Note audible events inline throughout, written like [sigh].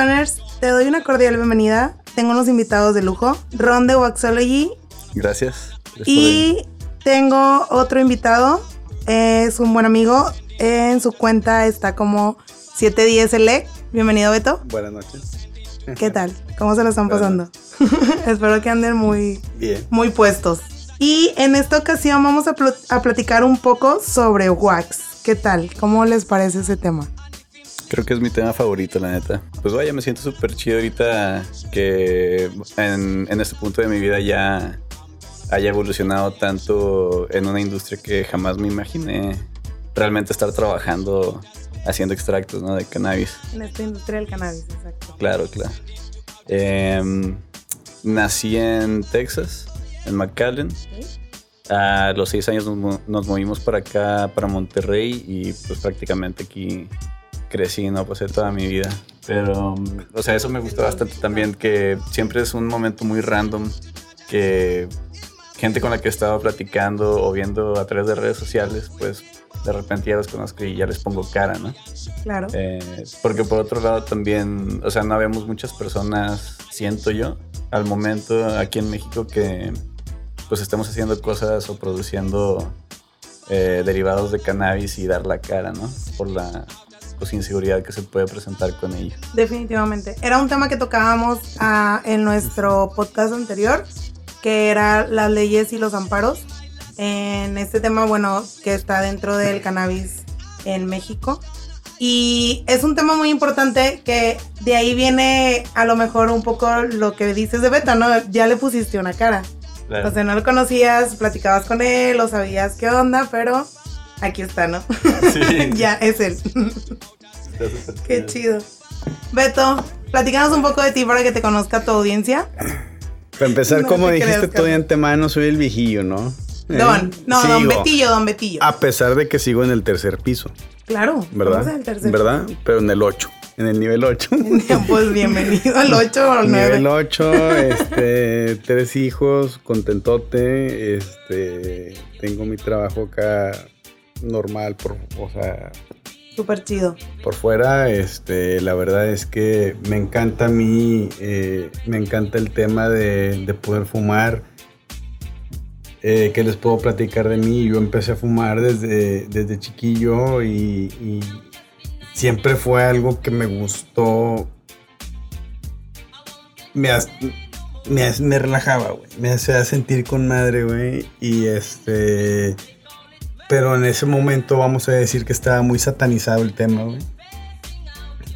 Stoners, te doy una cordial bienvenida. Tengo unos invitados de lujo. Ron de Waxology. Gracias. Y tengo otro invitado. Es un buen amigo. En su cuenta está como 710 Elec. Bienvenido, Beto. Buenas noches. ¿Qué tal? ¿Cómo se lo están pasando? [laughs] Espero que anden muy, Bien. muy puestos. Y en esta ocasión vamos a, pl- a platicar un poco sobre Wax. ¿Qué tal? ¿Cómo les parece ese tema? Creo que es mi tema favorito, la neta. Pues vaya, me siento súper chido ahorita que en, en este punto de mi vida ya haya evolucionado tanto en una industria que jamás me imaginé realmente estar trabajando haciendo extractos ¿no? de cannabis. En esta industria del cannabis, exacto. Claro, claro. Em, nací en Texas, en McAllen. A los seis años nos, nos movimos para acá, para Monterrey, y pues prácticamente aquí crecí, ¿no? Pasé toda mi vida. Pero, mm, o sea, eso me gustó bastante también, que siempre es un momento muy random, que gente con la que he estado platicando o viendo a través de redes sociales, pues de repente ya los conozco y ya les pongo cara, ¿no? Claro. Eh, porque por otro lado también, o sea, no habemos muchas personas, siento yo, al momento aquí en México que pues estemos haciendo cosas o produciendo eh, derivados de cannabis y dar la cara, ¿no? Por la pues, inseguridad que se puede presentar con ello. Definitivamente. Era un tema que tocábamos ah, en nuestro podcast anterior, que era las leyes y los amparos. En este tema, bueno, que está dentro del cannabis en México. Y es un tema muy importante que de ahí viene a lo mejor un poco lo que dices de Beta, ¿no? Ya le pusiste una cara. O sea, no lo conocías, platicabas con él o sabías qué onda, pero aquí está, ¿no? Sí. [laughs] ya, es él. Qué chido. Beto, platícanos un poco de ti para que te conozca tu audiencia. Para empezar, No como te dijiste tú de antemano, soy el viejillo, ¿no? ¿Eh? Don, no, don. Betillo, don Betillo. A pesar de que sigo en el tercer piso, claro, ¿verdad? estamos en el tercer. ¿Verdad? Pero en el 8, en el nivel 8. [laughs] Pues bienvenido al 8 o al Nivel 9. 8, este, tres hijos, contentote, este, tengo mi trabajo acá normal, por, o sea, Súper chido. por fuera, este, la verdad es que me encanta a mí, eh, me encanta el tema de, de poder fumar. Eh, ¿Qué les puedo platicar de mí? Yo empecé a fumar desde, desde chiquillo y, y siempre fue algo que me gustó. Me, me, me relajaba, güey. Me hacía sentir con madre, güey. Y este. Pero en ese momento vamos a decir que estaba muy satanizado el tema, güey.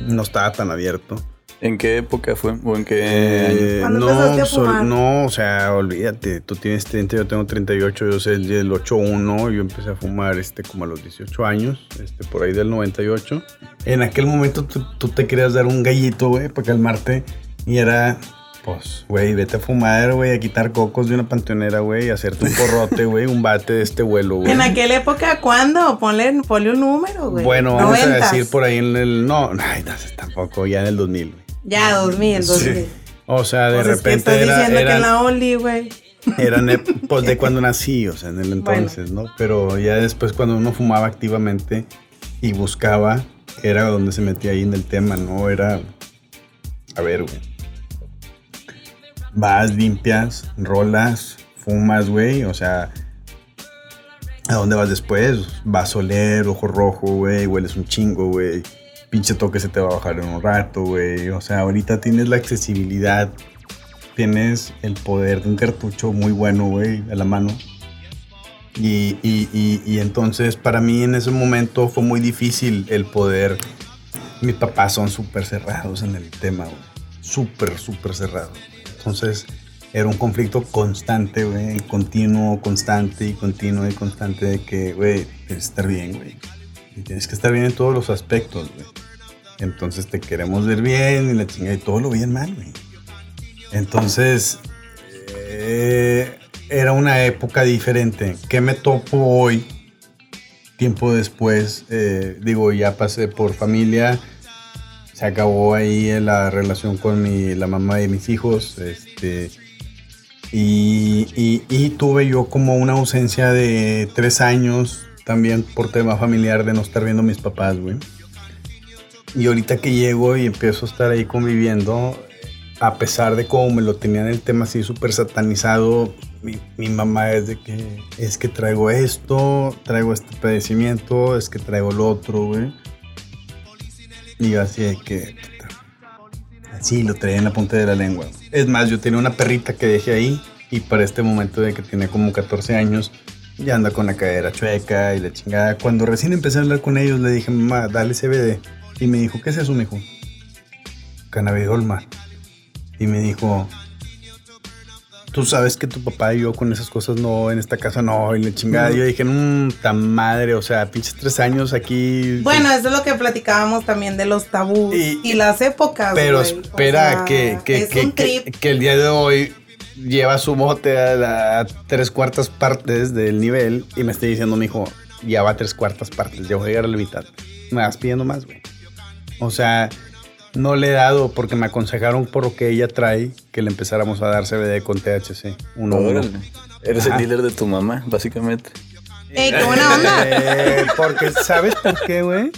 No estaba tan abierto. ¿En qué época fue? ¿O en qué Eh, ¿Cuándo no, empezaste a sol- fumar? no, o sea, olvídate, tú tienes 30, yo tengo 38, yo soy del 8-1, yo empecé a fumar este, como a los 18 años, este, por ahí del 98. En aquel momento tú, tú te querías dar un gallito, güey, para calmarte, y era, pues, güey, vete a fumar, güey, a quitar cocos de una panteonera, güey, a hacerte un porrote, [laughs] güey, un bate de este vuelo, güey. En aquella época, ¿cuándo? Ponle, ponle un número, güey. Bueno, vamos a decir por ahí en el, no, ay, no, tampoco, ya en el 2000, güey. Ya, 2000, 2000. Sí. O sea, de Pues es que repente estás era, diciendo que eran- en la Oli, güey. Eran [laughs] pues de cuando nací, o sea, en el entonces, ¿no? Pero ya después cuando uno fumaba activamente y buscaba, era donde se metía ahí en el tema, ¿no? Era, a ver, güey. Vas, limpias, rolas, fumas, güey, o sea, ¿a dónde vas después? Vas a oler, ojo rojo, güey, hueles un chingo, güey. Pinche toque se te va a bajar en un rato, güey. O sea, ahorita tienes la accesibilidad tienes el poder de un cartucho muy bueno, güey, a la mano. Y, y- y- entonces para mí en ese momento fue muy difícil el poder... Mis papás son súper cerrados en el tema, güey. Súper, súper cerrados. Entonces era un conflicto constante, güey, continuo, constante y continuo y constante de que, güey, tienes que estar bien, güey. Tienes que estar bien en todos los aspectos, güey. Entonces te queremos ver bien y la chingada y todo lo bien mal, güey. Entonces, eh, era una época diferente. ¿Qué me topo hoy? Tiempo después, eh, digo, ya pasé por familia, se acabó ahí la relación con mi, la mamá de mis hijos, este, y, y- y tuve yo como una ausencia de tres años, también por tema familiar de no estar viendo a mis papás, güey. Y ahorita que llego y empiezo a estar ahí conviviendo, a pesar de cómo me lo tenían el tema así súper satanizado, mi, mi mamá es de que es que traigo esto, traigo este padecimiento, es que traigo lo otro, güey. Y yo así de que. Así lo traía en la punta de la lengua. Es más, yo tenía una perrita que dejé ahí y para este momento de que tiene como 14 años, ya anda con la cadera chueca y la chingada. Cuando recién empecé a hablar con ellos, le dije, mamá, dale CBD. Y me dijo, ¿qué es eso, mijo? Cannabidol, Y me dijo, tú sabes que tu papá y yo con esas cosas no, en esta casa no, y la chingada. Yo dije, mmm, tan madre, o sea, pinches tres años aquí. Bueno, eso es lo que platicábamos también de los tabús y, Y- las épocas. Pero. O espera sea, que, que, que, que- el día de hoy lleva su bote a, la- a tres cuartas partes del nivel y me está diciendo, mi hijo, ya va a tres cuartas partes, ya voy a llegar a la mitad. Me vas pidiendo más, güey. O sea, no le he dado porque me aconsejaron por lo que ella trae que le empezáramos a dar CBD con THC. Uno. Eres Ajá. el dealer de tu mamá, básicamente. Ey, qué buena onda. Eh, porque, ¿sabes por qué, güey?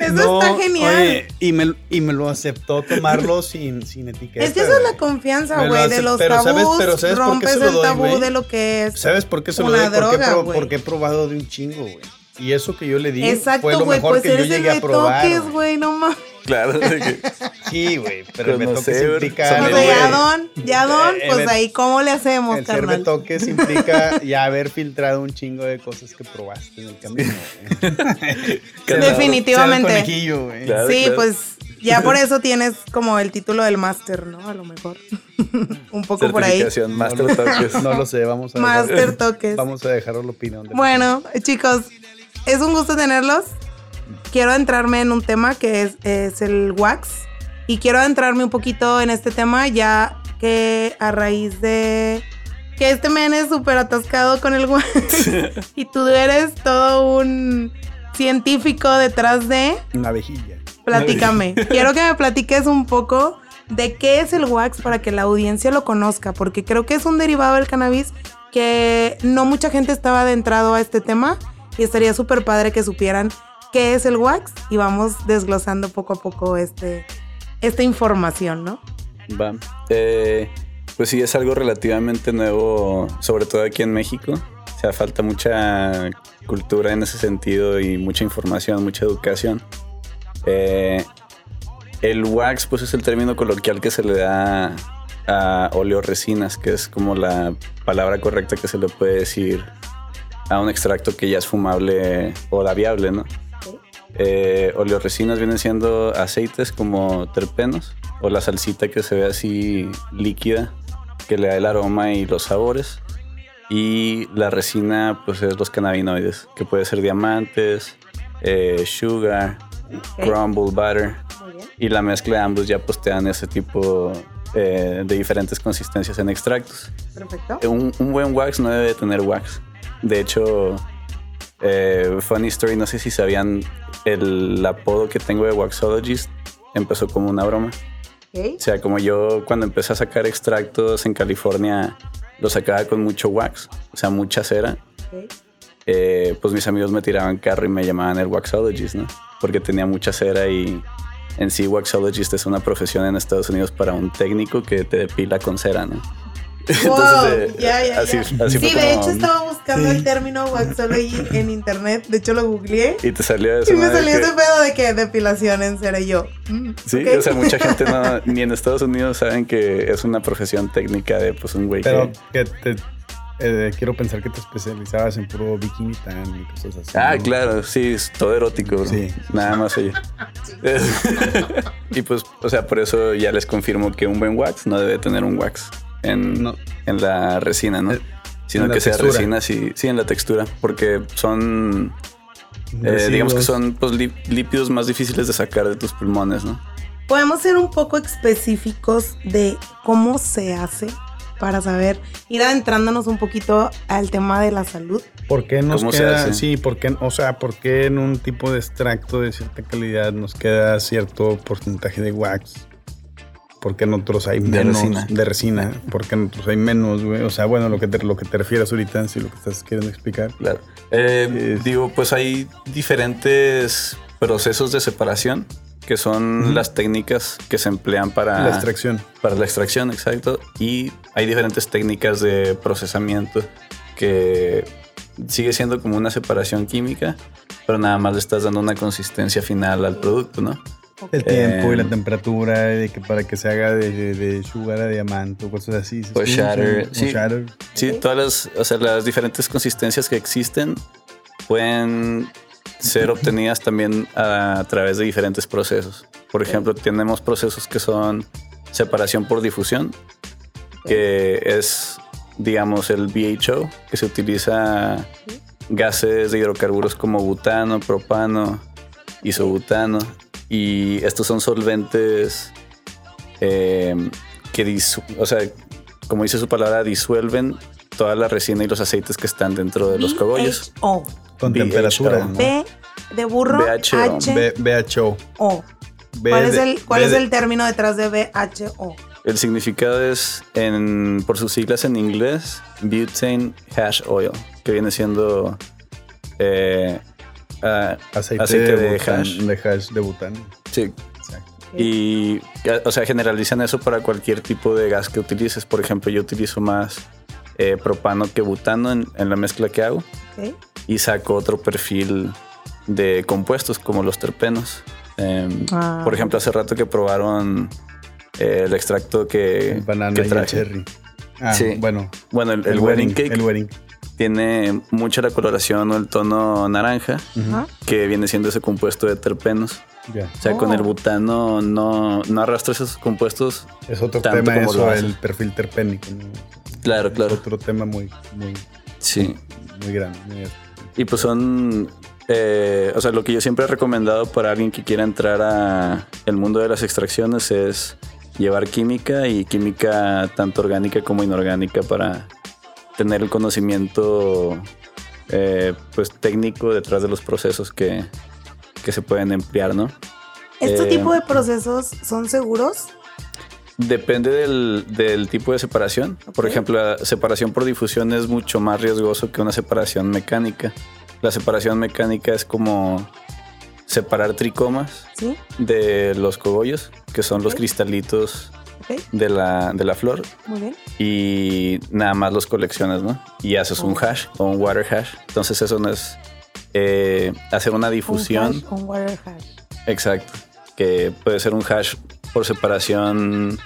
Eso está genial. oye, y, me, y me lo aceptó tomarlo [laughs] sin, sin etiqueta. Es que esa es la confianza, lo güey, de los pero tabús. ¿sabes- pero ¿sabes por qué rompes se lo el doy, tabú de lo que es. ¿Sabes por qué se lo doy? Porque, droga, he probado de un chingo, güey. Y eso que yo le di fue Exacto, lo güey, mejor pues que yo llegué a probar. güey. güey, no mames. Claro. de que- Sí, güey, pero el betoques implica... saber, O güey. sea, ya don, ya don, Eh, pues el- ahí, ¿cómo le hacemos, El ser carnal? betoques implica [laughs] ya haber filtrado un chingo de cosas que probaste en el camino. [laughs] Claro. Definitivamente. El. Claro. Sí, pues ya por [laughs] eso tienes como el título del máster, ¿no? A lo mejor. Un poco por ahí. Certificación, Master no, Toques. no lo sé, vamos a Master dejar, toques. vamos a dejarlo la opinión. de- Bueno, chicos, es un gusto tenerlos. Quiero entrarme en un tema que es, es el wax. Y quiero adentrarme un poquito en este tema ya que a raíz de que este men es súper atascado con el wax. [laughs] y tú eres todo un científico detrás de... Una vejilla. Platícame. Quiero que me [laughs] platiques un poco de qué es el wax para que la audiencia lo conozca, porque creo que es un derivado del cannabis que no mucha gente estaba adentrado a este tema y estaría súper padre que supieran qué es el wax y vamos desglosando poco a poco este, esta información, ¿no? Va. Eh, pues sí, es algo relativamente nuevo, sobre todo aquí en México. O sea, falta mucha cultura en ese sentido y mucha información, mucha educación. Eh, el wax, pues es el término coloquial que se le da a oleoresinas, que es como la palabra correcta que se le puede decir a un extracto que ya es fumable o labiable, ¿no? Eh, oleoresinas vienen siendo aceites como terpenos o la salsita que se ve así líquida que le da el aroma y los sabores. Y la resina, pues es los cannabinoides, que puede ser diamantes, eh, sugar, crumble butter. Y la mezcla de ambos ya pues te dan ese tipo eh, de diferentes consistencias en extractos. Perfecto. Un, un buen wax no debe tener wax. De hecho, eh, funny story, no sé si sabían el apodo que tengo de Waxologist empezó como una broma. Ok. O sea, como yo cuando empecé a sacar extractos en California, los sacaba con mucho wax, o sea, mucha cera. eh, pues mis amigos me tiraban carro y me llamaban el Waxologist, ¿no? Porque tenía mucha cera y en sí Waxologist es una profesión en Estados Unidos para un técnico que te depila con cera, ¿no? Wow, eh, ya, ya, así, ya. así sí, fue de como- hecho estaba buscando Sí. el término waxology en internet. De hecho lo googleé. Y te salió eso. Y me ¿no? De salió que- ese pedo de que depilación en y yo. mm, Sí, o sea, mucha [laughs] gente no, ni en Estados Unidos saben que es una profesión técnica de pues un güey Pero que... que te, eh, quiero pensar que te especializabas en puro bikini tan y cosas así. Ah, ¿no? claro, sí, es todo erótico, bro. Sí. Nada más oye. [laughs] y pues, o sea, por eso ya les confirmo que un buen wax no debe tener un wax en, No. en la resina, ¿no? Eh, Sino que sea textura. resina, sí, sí, en la textura, porque son, eh, digamos que son pues, lí- lípidos más difíciles de sacar de tus pulmones, ¿no? Podemos ser un poco específicos de cómo se hace para saber, ir adentrándonos un poquito al tema de la salud. ¿Por qué nos ¿Cómo se queda? hace? Sí, ¿por qué, o sea, ¿por qué en un tipo de extracto de cierta calidad nos queda cierto porcentaje de wax? ¿Por qué en otros hay De menos resina. de resina? ¿Por qué en otros hay menos, güey? O sea, bueno, lo que te, lo que te refieres ahorita, si lo que estás queriendo explicar. Claro. Eh, Es- Digo, pues hay diferentes procesos de separación que son las técnicas que se emplean para La extracción. para la extracción, exacto. Y hay diferentes técnicas de procesamiento que sigue siendo como una separación química, pero nada más le estás dando una consistencia final al producto, ¿no? El tiempo y la Eh, temperatura de que para que se haga de, de, de sugar a diamante o cosas así. ¿sí? O shatter, sí. shatter. Sí, todas las, o sea, las diferentes consistencias que existen pueden ser obtenidas también a, través de diferentes procesos. Por ejemplo, tenemos procesos que son separación por difusión, que es, digamos, el BHO, que se utiliza gases de hidrocarburos como butano, propano, isobutano, y estos son solventes eh, que, disu- o sea, como dice su palabra, disuelven toda la resina y los aceites que están dentro de los cogollos. O Con BHO. temperatura. ¿no? B de burro, BHO. H BHO. O. B ¿Cuál, es el, cuál es de- el término detrás de BHO? El significado es, en, por sus siglas en inglés, butane hash oil, que viene siendo eh, ah, Aceite, aceite de, de bután- hash. de hash de butano. sí, Exacto. Y, o sea, generalizan eso para cualquier tipo de gas que utilices. Por ejemplo, yo utilizo más eh, propano que butano en, en la mezcla que hago Ok. y saco otro perfil de compuestos como los terpenos. Em, Ah. Por ejemplo, hace rato que probaron eh, el extracto que, El banana que y el traje. cherry. Ah, Sí. bueno. Bueno, el, el wedding cake El wedding. Tiene mucha la coloración o el tono naranja, que viene siendo ese compuesto de terpenos. O sea, con Oh. el butano no, no arrastra esos compuestos. Es otro Tanto tema como eso, el perfil terpénico. ¿no? Claro, Es claro. otro tema muy, muy, Sí. muy grande. muy- Y pues son, eh, o sea, lo que yo siempre he recomendado para alguien que quiera entrar a el mundo de las extracciones es llevar química y química tanto orgánica como inorgánica para tener el conocimiento eh, pues técnico detrás de los procesos que, que se pueden emplear, ¿no? ¿Este Eh, tipo de procesos son seguros? Depende del, del tipo de separación. Por ejemplo, la separación por difusión es mucho más riesgoso que una separación mecánica. La separación mecánica es como separar tricomas Sí. de los cogollos, que son los cristalitos De la, de la flor, Muy bien. y nada más los coleccionas, ¿no? Y haces un hash o un water hash. Entonces eso no es eh, hacer una Un difusión. hash, un water hash. Exacto. Que puede ser un hash por separación.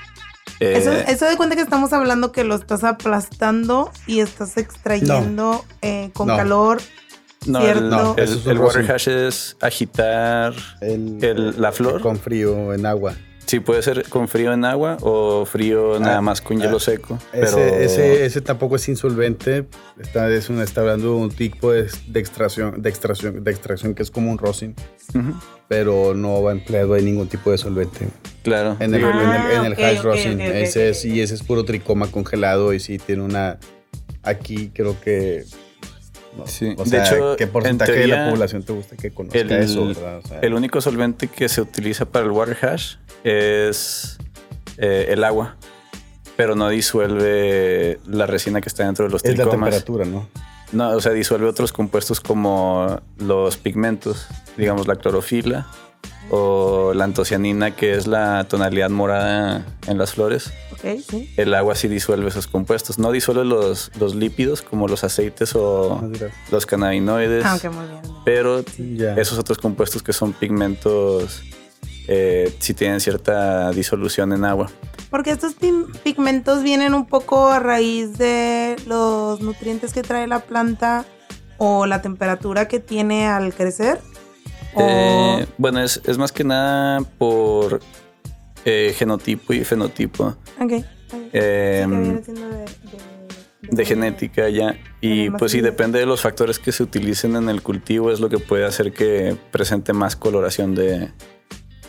eh, Eso, eso de cuenta que estamos hablando que lo estás aplastando y estás extrayendo eh, con No. calor. no, el, No, el- eso es un el water hash es agitar. El, El- la flor. Con frío en agua. Sí, puede ser con frío en agua o frío nada más con hielo ah, seco. Ese, pero ese, ese tampoco es insolvente. Está, es una, está hablando de un tipo de, de extracción, de, extracción, de extracción que es como un rosin, Ujú, pero no va empleado en ningún tipo de solvente. claro. En el, Ah, en el, en el ok, hash ok, rosin. ok, ok, ese es, y ese es puro tricoma congelado y sí tiene una... Aquí creo que... no, Sí, O de sea, hecho, ¿qué porcentaje en de la teoría, población te gusta que conozca el, eso? O sea, el único solvente que se utiliza para el water hash es eh, el agua, pero no disuelve la resina que está dentro de los es la tricomas. temperatura, ¿no? No, o sea, disuelve otros compuestos como los pigmentos, digamos la clorofila o la antocianina, que es la tonalidad morada en las flores. Ok, sí. El agua sí disuelve esos compuestos. No disuelve los, los lípidos como los aceites o Ah, los cannabinoides, Ah, ok, muy bien. pero esos otros compuestos que son pigmentos eh, sí tienen cierta disolución en agua. Porque estos pigmentos vienen un poco a raíz de los nutrientes que trae la planta o la temperatura que tiene al crecer. Eh, bueno, es, es más que nada por eh, genotipo y fenotipo. Ok, ok. Sí, que viene siendo de, de- de genética ya. Y pues sí. depende de los factores que se utilicen en el cultivo, es lo que puede hacer que presente más coloración de,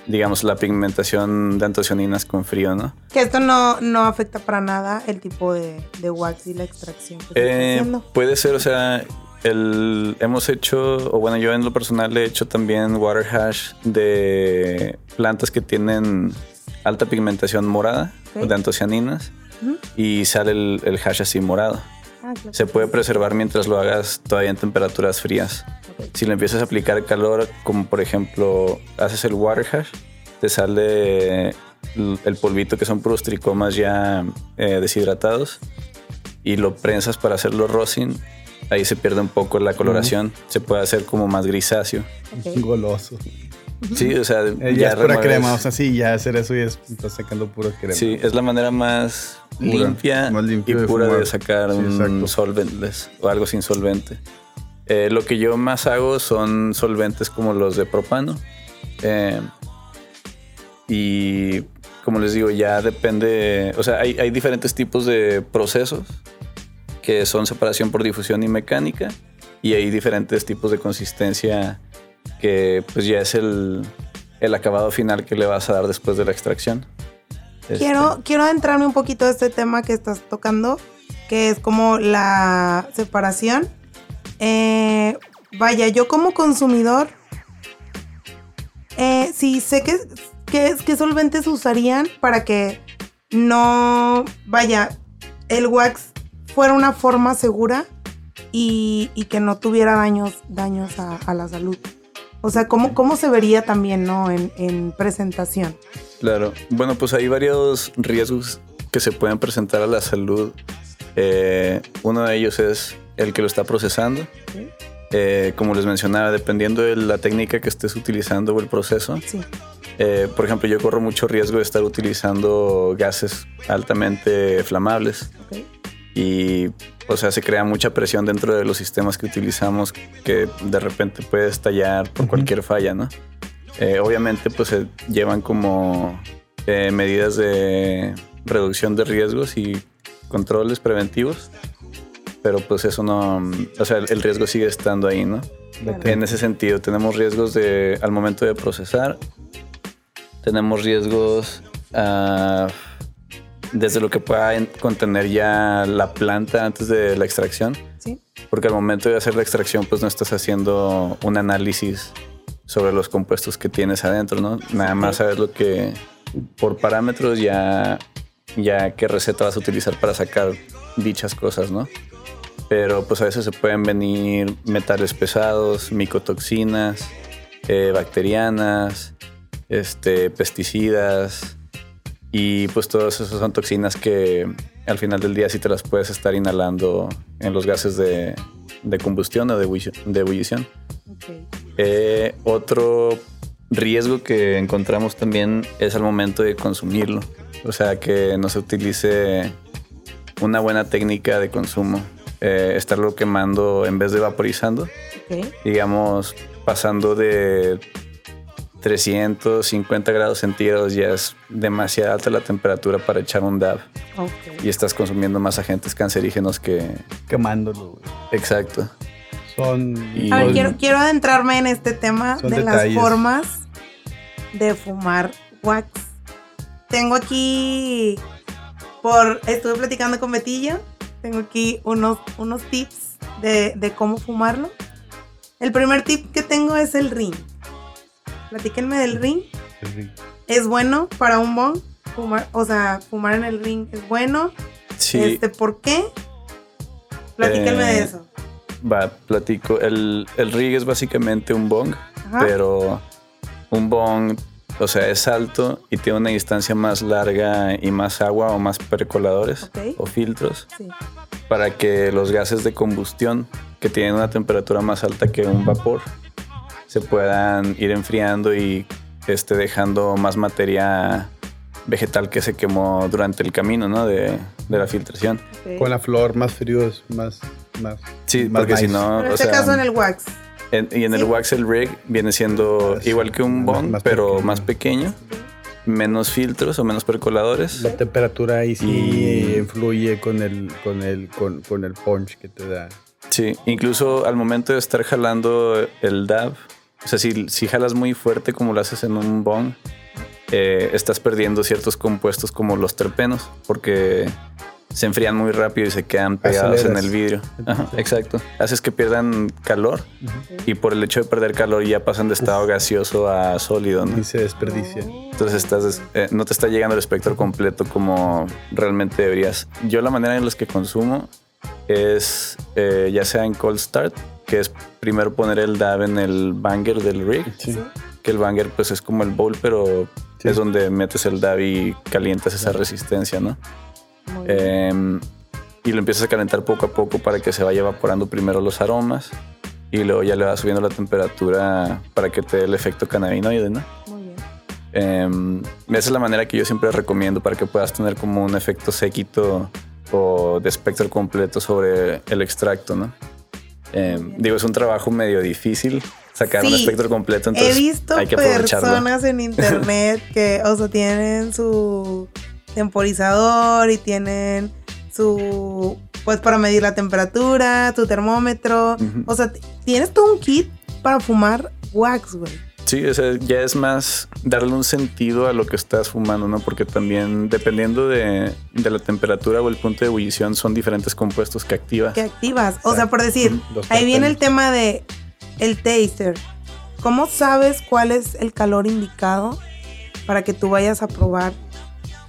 digamos, la pigmentación de antocianinas con frío, ¿no? Que esto no, no afecta para nada el tipo de, de wax y la extracción que Eh, haciendo. puede ser, o sea, el, hemos hecho, o bueno, yo en lo personal he hecho también water hash de plantas que tienen alta pigmentación morada, Ok. de antocianinas, y sale el, el hash así morado. Ah, claro. Se puede preservar mientras lo hagas todavía en temperaturas frías. Si le empiezas a aplicar calor, como por ejemplo haces el water hash te sale el polvito que son puros tricomas ya eh, deshidratados y lo prensas para hacerlo rosin. Ahí se pierde un poco la coloración, se puede hacer como más grisáceo. Ok. Goloso. Sí, o sea, Eh, ya, es pura crema, o sea, sí, ya hacer eso y es, estás sacando pura crema. Sí, es la manera más Pura, limpia, más y de pura fumar. de sacar Sí, un solventless o algo sin solvente. Eh, lo que yo más hago son solventes como los de propano. Eh, y como les digo, ya depende, o sea, hay, hay diferentes tipos de procesos que son separación por difusión y mecánica y hay diferentes tipos de consistencia que pues ya es el, el acabado final que le vas a dar después de la extracción. Este, Quiero, quiero adentrarme un poquito a este tema que estás tocando, que es como la separación. Eh, vaya, yo como consumidor, eh, sí sé que, que, que solventes usarían para que no, vaya, el wax fuera una forma segura y, y que no tuviera daños, daños a, a la salud. O sea, ¿cómo, cómo se vería también, no? En, en presentación. Claro. Bueno, pues hay varios riesgos que se pueden presentar a la salud. Eh, uno de ellos es el que lo está procesando. Sí. Eh, como les mencionaba, dependiendo de la técnica que estés utilizando o el proceso. Sí. eh, por ejemplo, yo corro mucho riesgo de estar utilizando gases altamente flamables. ok. Y o sea se crea mucha presión dentro de los sistemas que utilizamos que de repente puede estallar por cualquier falla, ¿no? Eh, obviamente pues se llevan como eh, medidas de reducción de riesgos y controles preventivos, pero pues eso no, o sea el, riesgo sigue estando ahí, ¿no? En ese sentido tenemos riesgos de al momento de procesar, tenemos riesgos ah, desde lo que pueda en- contener ya la planta antes de la extracción, Sí. porque al momento de hacer la extracción pues no estás haciendo un análisis sobre los compuestos que tienes adentro, ¿no? Nada más sabes lo que por parámetros ya ya qué receta vas a utilizar para sacar dichas cosas, ¿no? Pero pues a veces se pueden venir metales pesados, micotoxinas, eh, bacterianas, este, pesticidas y pues todas esas son toxinas que al final del día sí te las puedes estar inhalando en los gases de, de combustión o de, de ebullición. Ok. Eh, otro riesgo que encontramos también es al momento de consumirlo. O sea, que no se utilice una buena técnica de consumo. Eh, estarlo quemando en vez de vaporizando. Ok. Digamos, pasando de 350 grados centígrados ya es demasiado alta la temperatura para echar un dab. Ok. Y estás consumiendo más agentes cancerígenos que... Quemándolo, güey. Exacto. Son. Y- A ver, quiero, quiero adentrarme en este tema Son de detalles. las formas de fumar wax. Tengo aquí, por, estuve platicando con Betillo, tengo aquí unos, unos tips de, de cómo fumarlo. El primer tip que tengo es el ring. Platíquenme del ring. ¿Es bueno para un bong? Fumar, o sea, fumar en el ring es bueno. Sí. Este, ¿Por qué? Platíquenme de Eh, eso. Va, platico. El, el rig es básicamente un bong, Ajá. pero un bong, o sea, es alto y tiene una distancia más larga y más agua o más percoladores o filtros Sí. para que los gases de combustión que tienen una temperatura más alta que un vapor se puedan ir enfriando y este, dejando más materia vegetal que se quemó durante el camino ¿no? de, de la filtración. Con la flor más frío es más. más Sí, más porque si no... En o este sea, caso en el wax. En- y en Sí. el wax el rig viene siendo Más- igual que un más- más pero pequeño. más pequeño, menos filtros o menos percoladores. La temperatura ahí sí Y- influye con el, con el, con, con el punch que te da. Sí, incluso al momento de estar jalando el dab, o sea, si, si jalas muy fuerte como lo haces en un bong, eh, estás perdiendo ciertos compuestos como los terpenos, porque se enfrían muy rápido y se quedan pegados en el vidrio. Ajá, exacto. Haces que pierdan calor y por el hecho de perder calor ya pasan de estado gaseoso a sólido, ¿no? Y se desperdicia. Entonces estás, eh, no te está llegando el espectro completo como realmente deberías. Yo la manera en la que consumo es eh, ya sea en cold start, que es primero poner el dab en el banger del rig, Sí. que el banger pues es como el bowl pero Sí. es donde metes el dab y calientas esa resistencia, ¿no? Muy bien. Em, y lo empiezas a calentar poco a poco para que se vaya evaporando primero los aromas y luego ya le vas subiendo la temperatura para que te dé el efecto cannabinoide, ¿no? Muy bien. Em, esa es la manera que yo siempre recomiendo para que puedas tener como un efecto séquito o de espectro completo sobre el extracto, ¿no? Em, digo, es un trabajo medio difícil sacar un Sí, espectro completo, He entonces visto hay que personas en [laughs] internet que, o sea, tienen su temporizador y tienen su, pues para medir la temperatura, tu termómetro. O sea, tienes todo un kit para fumar wax, güey. Sí, o sea, ya es más darle un sentido a lo que estás fumando, ¿no? Porque también dependiendo de, de la temperatura o el punto de ebullición son diferentes compuestos que activas. que activas. O sea, por decir, ahí viene el tema de el taster. ¿Cómo sabes cuál es el calor indicado para que tú vayas a probar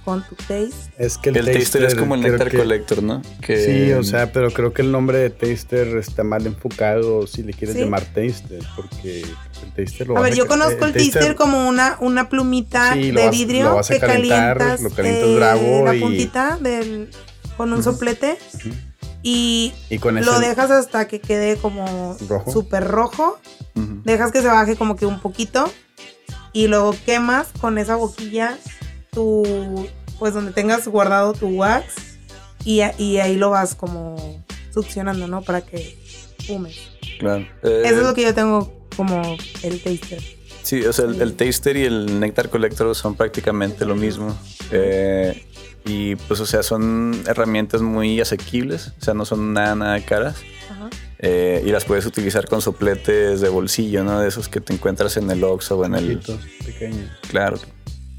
con tu taste? Es que El, taster, es como el nectar que- collector, ¿no? Que, Sí, o sea, pero creo que el nombre de taster está mal enfocado si le quieres ¿Sí? llamar taster, porque el taster lo A ver, yo conozco el taster como una, una plumita Sí, de vas- vidrio lo vas a que calentar, calientas, lo calientas eh, bravo la y- puntita del, con un soplete y y con lo dejas hasta que quede como Rojo. súper rojo. Dejas que se baje como que un poquito y luego quemas con esa boquilla tu, pues donde tengas guardado tu wax y, y ahí lo vas como succionando, ¿no? Para que fumes. Claro. Eh, Eso es lo que yo tengo como el taster. Sí, o sea, el, el taster y el nectar collector son prácticamente lo mismo. Eh, y pues, o sea, son herramientas muy asequibles, o sea, no son nada, nada caras. Ajá. Eh, y las puedes utilizar con sopletes de bolsillo, ¿no? De esos que te encuentras en el Oxxo o en el... poquito pequeño. Claro.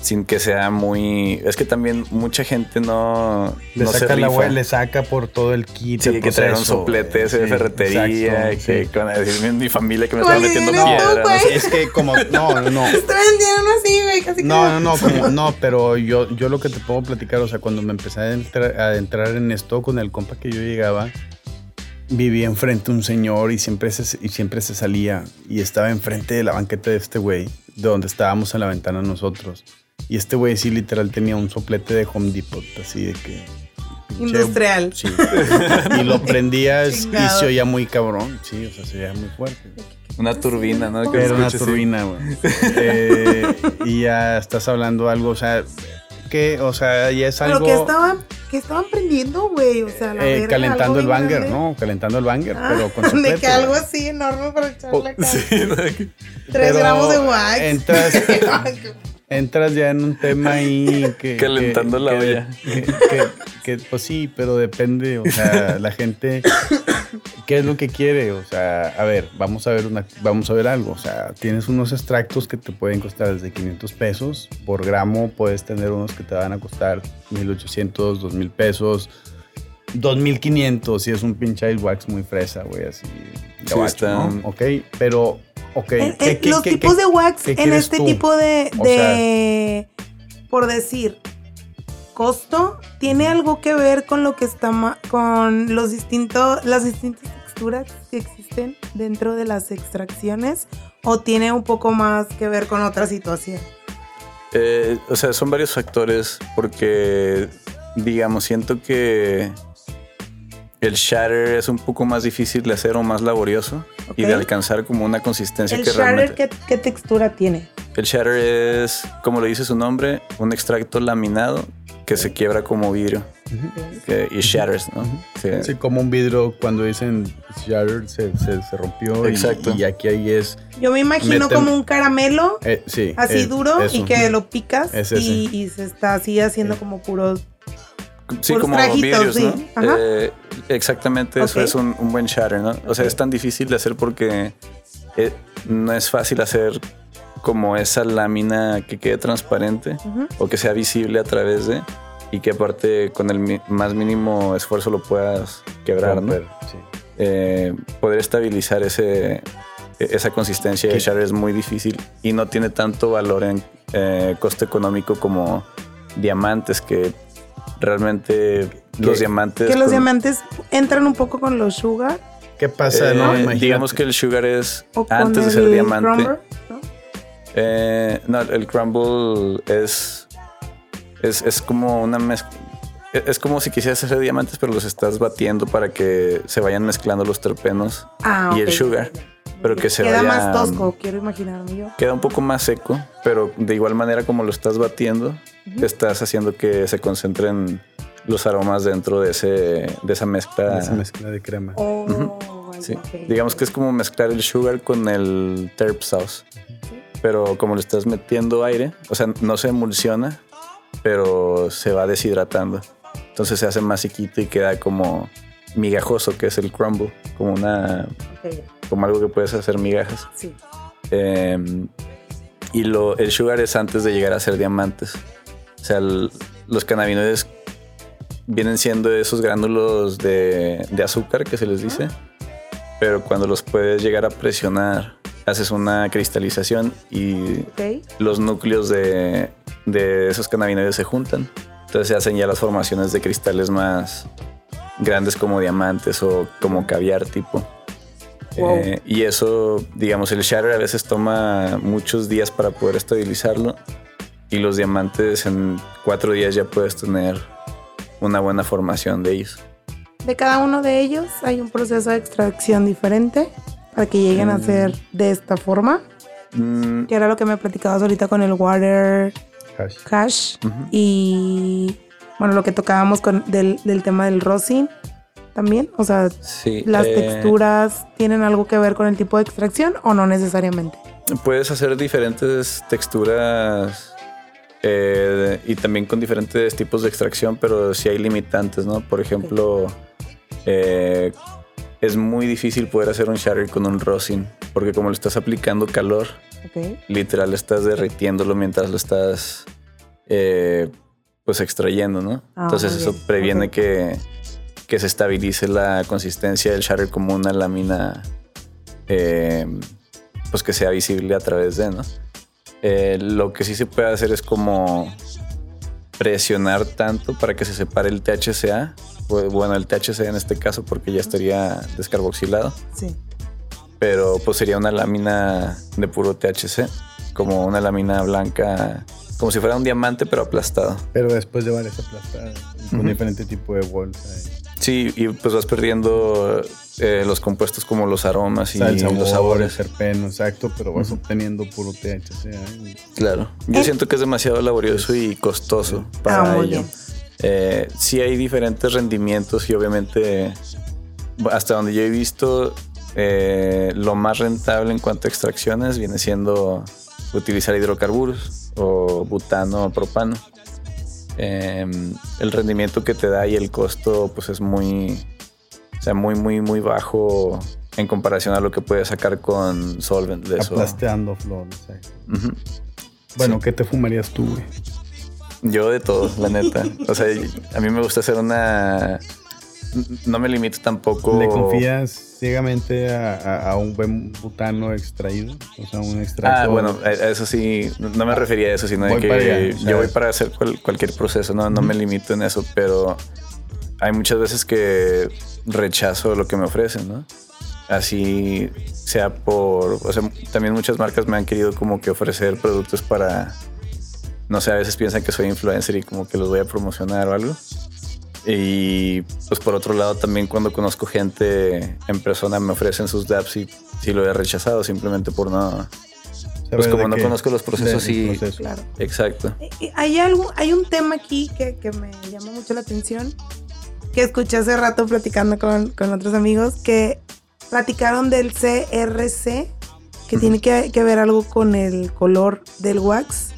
Sin que sea muy... Es que también mucha gente no, Le no se saca la rifa. hue- le saca por todo el kit. Sí, el que traer un soplete ese de sí, ferretería. exacto, que sí. con decir, mi familia que me ¿Cuál estaba metiendo piedra. no sé. Es que como, no, no, [laughs] no. Así, güey, casi No, que- no, no, como, no, pero yo, yo lo que te puedo platicar, o sea, cuando me empecé a entrar, a entrar en esto con el compa que yo llegaba, vivía enfrente un señor y siempre se, y siempre se salía y estaba enfrente de la banqueta de este güey, de donde estábamos en la ventana nosotros. Y este güey sí literal tenía un soplete de Home Depot, así de que... Industrial. Sí. y lo prendías y se oía muy cabrón, sí, o sea, se oía muy fuerte. Una turbina, ¿no? Que Era una turbina, güey. [laughs] Eh, y ya estás hablando algo, o sea, que, o sea, ya es algo Pero que estaban, que estaban prendiendo, güey. O sea, la eh, verga, calentando el banger, grande. ¿no? Calentando el banger, Ah, pero con [laughs] de soplete, que algo así enorme para echarle [laughs] acá. Sí, ¿no? Tres Pero gramos de wax. Entras, entras ya en un tema ahí que... Calentando que- la que- olla. Que, que- que, pues sí, pero depende, o sea, la gente... ¿Qué es lo que quiere? O sea, a ver, vamos a ver una, vamos a ver algo. O sea, tienes unos extractos que te pueden costar desde 500 pesos por gramo. Puedes tener unos que te van a costar 1800, 2000 pesos, 2500 si es un pinche ice wax muy fresa, güey, así. Sí, gabacho, están- ¿no? Ok, pero, ok. En- ¿qué- en qué- los qué- tipos qué- de wax en este tú? tipo de, O de por decir costo tiene algo que ver con lo que está con los distintos las distintas texturas que existen dentro de las extracciones o tiene un poco más que ver con otra situación Eh, o sea, son varios factores porque, digamos, siento que el shatter es un poco más difícil de hacer o más laborioso y de alcanzar como una consistencia el que shatter realmente... ¿qué, qué textura tiene El shatter es, como lo dice su nombre, un extracto laminado que se quiebra como vidrio que- y shatters, ¿no? Sí. Sí, como un vidrio cuando dicen shatter se, se, se rompió. y- Exacto. Y, aquí ahí es. yo me imagino Meten- como un caramelo eh, sí. así eh, duro eso. y que lo picas Es y, y se está así haciendo Sí. como puros Sí, como trajitos, vidrios, sí. ¿no? Ajá. Eh, exactamente, eso es un, un buen shatter, ¿no? O sea, es tan difícil de hacer porque eh, no es fácil hacer como esa lámina que quede transparente o que sea visible a través de y que aparte con el más mínimo esfuerzo lo puedas quebrar, ¿no? Sí. Eh, poder estabilizar ese, e- esa consistencia de shatter es muy difícil y no tiene tanto valor en eh, costo económico como diamantes que realmente los diamantes Que los con- diamantes entran un poco con los sugar ¿Qué pasa? eh, no, Imagínate. digamos que el sugar es antes de el ser diamante ¿no? Eh, no, el crumble es, es, es como una mezcla. Es como si quisieras hacer diamantes, pero los estás batiendo para que se vayan mezclando los terpenos Ah, y el sugar. Pero que se Queda vaya. más tosco, quiero imaginarme yo. Queda un poco más seco, pero de igual manera como lo estás batiendo, estás haciendo que se concentren los aromas dentro de, ese, de esa mezcla. Esa mezcla de crema. Oh, Sí. Digamos que es como mezclar el sugar con el terp sauce. Pero como le estás metiendo aire, o sea, no se emulsiona, pero se va deshidratando. Entonces se hace más chiquito y queda como migajoso, que es el crumble, como una como algo que puedes hacer migajas. sí. Eh, y lo, el sugar es antes de llegar a ser diamantes. O sea, el- los cannabinoides vienen siendo esos gránulos de, de azúcar que se les dice, pero cuando los puedes llegar a presionar, haces una cristalización y los núcleos de, de esos cannabinoides se juntan. Entonces se hacen ya las formaciones de cristales más grandes como diamantes o como caviar tipo. Wow. Eh, y eso, digamos, el shatter a veces toma muchos días para poder estabilizarlo. Y los diamantes en cuatro días ya puedes tener una buena formación de ellos. De cada uno de ellos hay un proceso de extracción diferente para que lleguen a Mm. ser de esta forma, Mm, que era lo que me platicabas ahorita con el water Hash. cash ujú. y bueno, lo que tocábamos con del, del tema del rosin también, o sea, Sí, las eh, texturas tienen algo que ver con el tipo de extracción o no necesariamente. Puedes hacer diferentes texturas eh, y también con diferentes tipos de extracción, pero sí hay limitantes, ¿no? Por ejemplo, eh, es muy difícil poder hacer un shatter con un rosin, porque como le estás aplicando calor, literal estás derritiéndolo mientras lo estás eh, pues extrayendo, ¿no? Ah, Entonces eso previene que, que se estabilice la consistencia del shatter como una lámina pues que sea visible a través de, ¿no? Eh, lo que sí se puede hacer es como presionar tanto para que se separe el THCA, bu- bueno, el THC en este caso porque ya estaría descarboxilado, Sí. pero pues sería una lámina de puro THC, como una lámina blanca, como si fuera un diamante pero aplastado. Pero después de varias aplastadas, con diferente tipo de bolsa. Sí, y pues vas perdiendo eh, los compuestos como los aromas y Y el sabor, los sabores. serpeno, exacto, pero vas obteniendo puro THC. ¿eh? Claro. Yo Eh. siento que es demasiado laborioso y costoso para Ah, muy ello. Eh, sí hay diferentes rendimientos y obviamente hasta donde yo he visto eh, lo más rentable en cuanto a extracciones viene siendo utilizar hidrocarburos o butano o propano. Eh, el rendimiento que te da y el costo pues es muy, o sea, muy, muy, muy bajo en comparación a lo que puedes sacar con solventes. o- Aplasteando flor, exacto. Ujú. Bueno, ¿qué te fumarías tú, güey? Yo de todo, la neta. O sea, a mí me gusta hacer una. No me limito tampoco. ¿Le confías ciegamente a, a- a un buen butano extraído? O sea, un extracto. Ah, bueno, eso sí, no me refería a eso, sino de que allá, yo voy para hacer cual- cualquier proceso, no, no me limito en eso, pero hay muchas veces que rechazo lo que me ofrecen, ¿no? Así sea por, o sea, también muchas marcas me han querido como que ofrecer productos para, no sé, a veces piensan que soy influencer y como que los voy a promocionar o algo. Y pues por otro lado también cuando conozco gente en persona me ofrecen sus dApps y sí lo he rechazado simplemente por no, Saber pues como de no qué- conozco los procesos, proceso. Claro. Exacto. Eh, eh, Hay, algo, hay un tema aquí que, que me llama mucho la atención, que escuché hace rato platicando con, con otros amigos, que platicaron del CRC, que tiene que, que ver algo con el color del wax.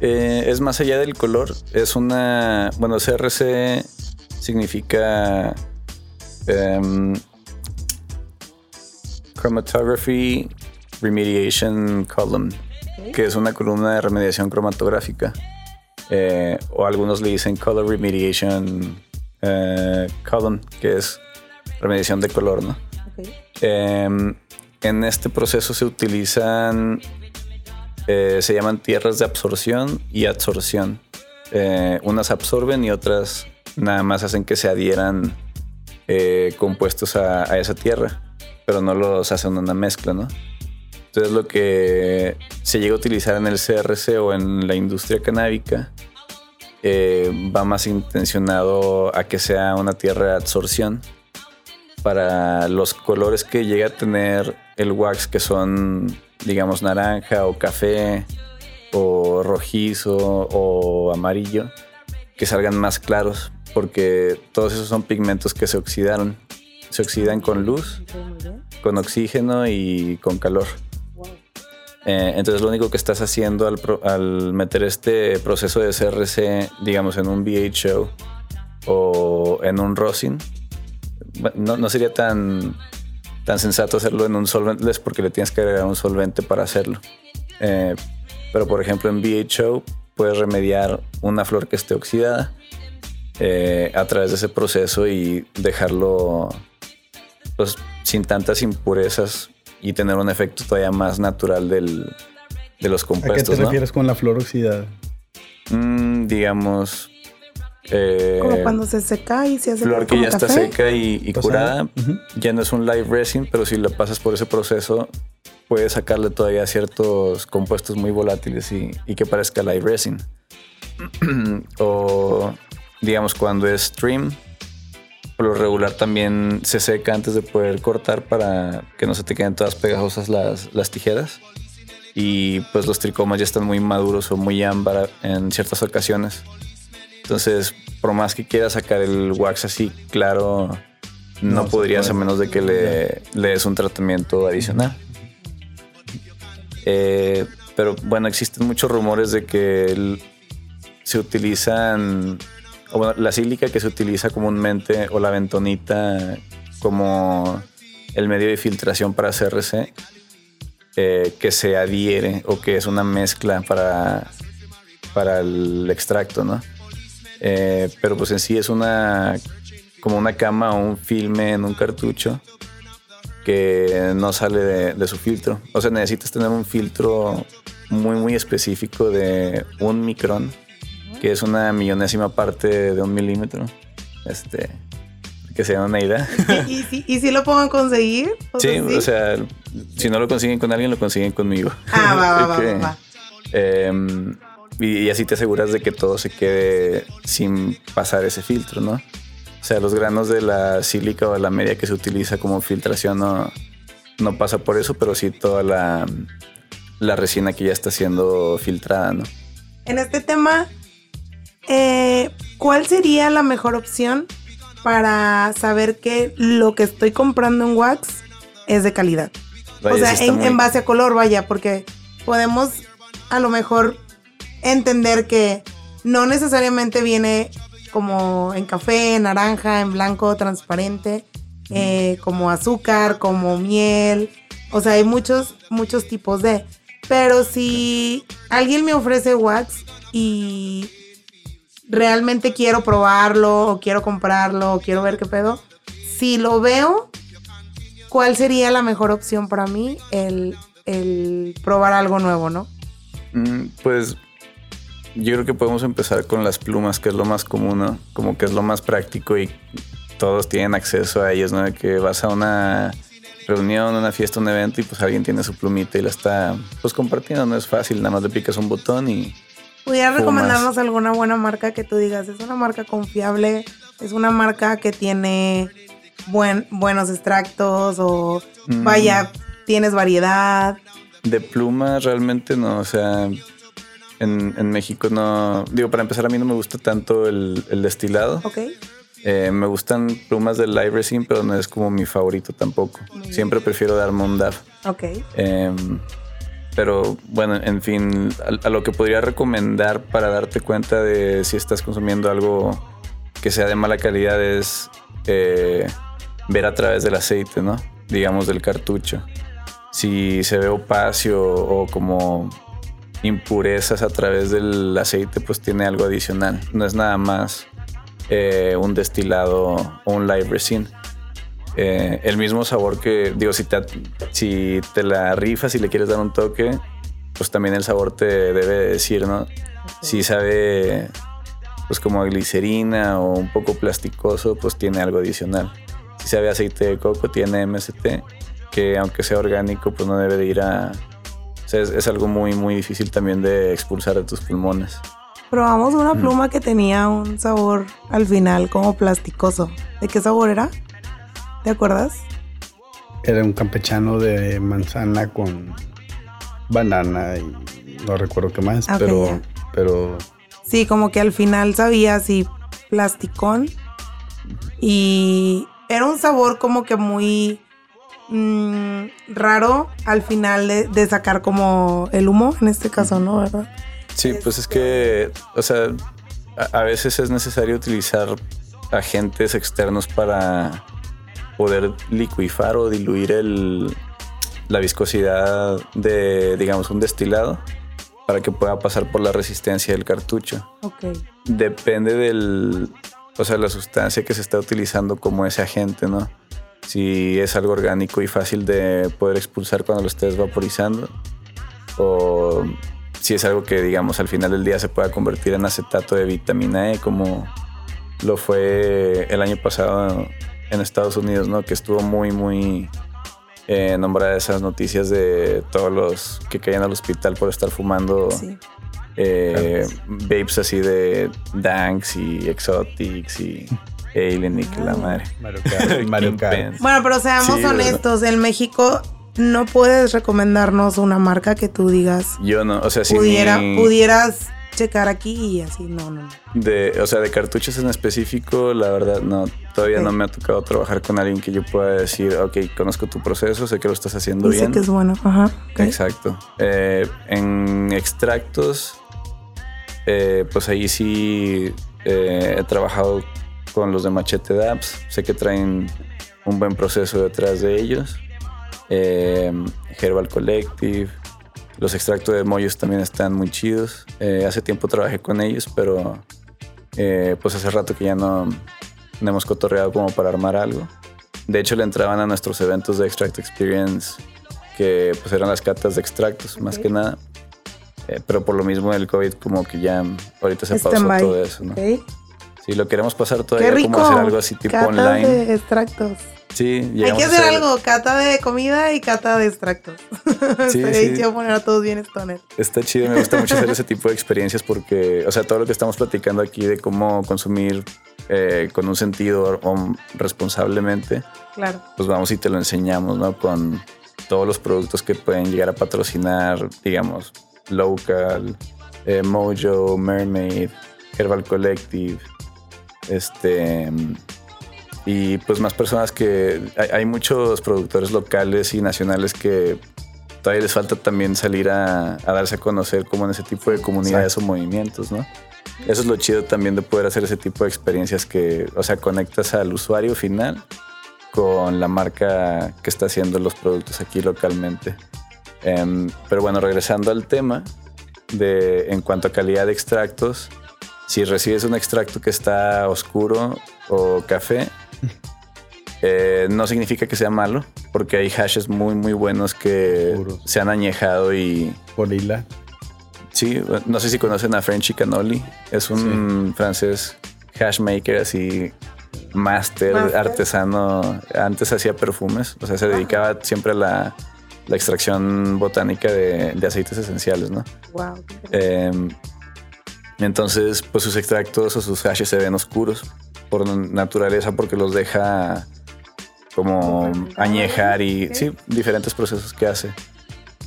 Eh, es más allá del color. Es una. Bueno, CRC significa. em, Chromatography Remediation Column, que es una columna de remediación cromatográfica. Eh, o algunos le dicen Color Remediation eh, Column, que es remediación de color, ¿no? Em, en este proceso se utilizan, eh, se llaman tierras de absorción y adsorción. Unas absorben y otras nada más hacen que se adhieran eh, compuestos a, esa tierra, pero no los hacen una mezcla, ¿no? Entonces lo que se llega a utilizar en el CRC o en la industria canábica eh, va más intencionado a que sea una tierra de absorción para los colores que llega a tener el wax que son digamos naranja o café o rojizo o amarillo que salgan más claros porque todos esos son pigmentos que se oxidaron se oxidan con luz con oxígeno y con calor eh, entonces lo único que estás haciendo al, meter este proceso de CRC, digamos, en un BHO o en un rosin, no, sería tan, tan sensato hacerlo en un solventless porque le tienes que agregar un solvente para hacerlo. Eh, pero por ejemplo en BHO puedes remediar una flor que esté oxidada eh, a través de ese proceso y dejarlo pues, sin tantas impurezas y tener un efecto todavía más natural del, de los compuestos. ¿A qué te refieres con la flor oxidada? Mm, digamos. Eh, como cuando se seca y se hace flor que ya está seca y, curada. Ya no es un live resin, pero si lo pasas por ese proceso, puedes sacarle todavía ciertos compuestos muy volátiles y, y que parezca live resin. [clears throat] o digamos cuando es stream, por lo regular también se seca antes de poder cortar para que no se te queden todas pegajosas las, las tijeras. Y pues los tricomas ya están muy maduros o muy ámbar en ciertas ocasiones. Entonces, por más que quieras sacar el wax así claro, no, podrías a menos de que le, le des un tratamiento adicional. Eh, pero bueno, existen muchos rumores de que se utilizan la sílica que se utiliza comúnmente o la bentonita como el medio de filtración para CRC, eh, que se adhiere o que es una mezcla para, para el extracto, ¿no? Eh, pero pues en sí es una como una cama o un filme en un cartucho que no sale de, de, su filtro. O sea, necesitas tener un filtro muy, muy específico de un micrón que es una millonésima parte de un milímetro. Este, que sea una idea. ¿Y, si, lo pueden conseguir? sí, o sea, si no lo consiguen con alguien, lo consiguen conmigo. Ah, va, va, [laughs] va, em, y, así te aseguras de que todo se quede sin pasar ese filtro, ¿no? O sea, los granos de la sílica o la media que se utiliza como filtración no, no pasa por eso, pero sí toda la, la resina que ya está siendo filtrada, ¿no? En este tema, eh, ¿cuál sería la mejor opción para saber que lo que estoy comprando en wax es de calidad? o sea, en, base a color, vaya, porque podemos a lo mejor entender que no necesariamente viene como en café, en naranja, en blanco, transparente, eh, como azúcar, como miel. O sea, hay muchos, muchos tipos de. Pero si alguien me ofrece wax y realmente quiero probarlo o quiero comprarlo o quiero ver qué pedo, si lo veo, ¿cuál sería la mejor opción para mí? El, probar algo nuevo, ¿no? Mm, pues yo creo que podemos empezar con las plumas, que es lo más común, ¿no? Como que es lo más práctico y todos tienen acceso a ellas, ¿no? De que vas a una reunión, una fiesta, un evento y pues alguien tiene su plumita y la está pues compartiendo, no es fácil, nada más le picas un botón y ¿Pudieras recomendarnos alguna buena marca que tú digas? Es una marca confiable, es una marca que tiene buen, buenos extractos o mm. vaya, tienes variedad. De pluma realmente no, o sea, en, México no, digo, para empezar a mí no me gusta tanto el, destilado. Ok. Eh, me gustan plumas del Live Resin, pero no es como mi favorito tampoco. Siempre prefiero darme un DAF. Ok. Em, pero bueno, en fin, a, lo que podría recomendar para darte cuenta de si estás consumiendo algo que sea de mala calidad es eh, ver a través del aceite, ¿no? Digamos del cartucho. Si se ve opacio o como impurezas a través del aceite, pues tiene algo adicional. No es nada más eh, un destilado o un live resin. Eh, el mismo sabor que, digo, si te, si te la rifas y le quieres dar un toque, pues también el sabor te debe decir, ¿no? Si sabe, pues como a glicerina o un poco plasticoso, pues tiene algo adicional. Si sabe aceite de coco, tiene MST, que aunque sea orgánico, pues no debe de ir a... O sea, es, es algo muy, muy difícil también de expulsar de tus pulmones. Probamos una pluma que tenía un sabor al final como plasticoso. ¿De qué sabor era? ¿Te acuerdas? Era un campechano de manzana con banana y no recuerdo qué más, pero, ya. pero Sí, como que al final sabía así plasticón. Y era un sabor como que muy mm, raro al final de, de sacar como el humo, en este caso, ¿no? ¿Verdad? Sí, pues es que, o sea, a, a veces es necesario utilizar agentes externos para poder licuifar o diluir el, la viscosidad de, digamos, un destilado para que pueda pasar por la resistencia del cartucho. Ok. Depende del, o sea, la sustancia que se está utilizando como ese agente, ¿no? Si es algo orgánico y fácil de poder expulsar cuando lo estés vaporizando, o si es algo que, digamos, al final del día se pueda convertir en acetato de vitamina E, como lo fue el año pasado en Estados Unidos, ¿no? Que estuvo muy, muy eh, nombrada esas noticias de todos los que caían al hospital por estar fumando Sí. eh, vapes así de Danks y Exotics y [laughs] Alien y que la madre. Mario Kart. [laughs] Mario Kart. Kingpin. Bueno, pero seamos Sí, honestos, en México no puedes recomendarnos una marca que tú digas Yo no, o sea, si pudiera, mi- pudieras checar aquí y así, no, no. de, o sea, de cartuchos en específico, la verdad, no, todavía no me ha tocado trabajar con alguien que yo pueda decir, ok, conozco tu proceso, sé que lo estás haciendo Dice bien. que es bueno, ajá. Exacto. Eh, en extractos, eh, pues ahí sí eh, he trabajado con los de Machete Dabs. Sé que traen un buen proceso detrás de ellos. Eh, Herbal Collective. Los extractos de mollos también están muy chidos. Eh, hace tiempo trabajé con ellos, pero eh, pues hace rato que ya no, no hemos cotorreado como para armar algo. De hecho, le entraban a nuestros eventos de Extract Experience, que pues eran las catas de extractos, más que nada. Eh, pero por lo mismo el COVID como que ya ahorita se pausó Stand-by, todo eso. Sí, lo queremos pasar Qué todavía rico. como hacer algo así tipo Cata online. de extractos. Sí, Hay que hacer algo, cata de comida y cata de extractos. [laughs] Sí, sí. chido poner a todos bien stoner. Está chido, me gusta mucho hacer ese tipo de experiencias porque, o sea, todo lo que estamos platicando aquí de cómo consumir eh, con un sentido o responsablemente, Claro. pues vamos y te lo enseñamos, ¿no? Con todos los productos que pueden llegar a patrocinar, digamos, Local, eh, Mojo, Mermaid, Herbal Collective, este... Y pues más personas que... Hay, hay muchos productores locales y nacionales que todavía les falta también salir a, a darse a conocer como en ese tipo de comunidades o movimientos, ¿no? Eso es lo chido también de poder hacer ese tipo de experiencias que, o sea, conectas al usuario final con la marca que está haciendo los productos aquí localmente. Em, pero bueno, regresando al tema de en cuanto a calidad de extractos, si recibes un extracto que está oscuro o café, [laughs] eh, no significa que sea malo, porque hay hashes muy muy buenos que Puros. se han añejado y Gorila. sí, no sé si conocen a Frenchy Canoli, es un francés hash maker así máster, artesano, antes hacía perfumes, o sea, se dedicaba siempre a la, la extracción botánica de, de aceites esenciales, ¿no? Wow. Eh, entonces, pues sus extractos o sus hashes se ven oscuros por naturaleza porque los deja como añejar y ok. sí, diferentes procesos que hace.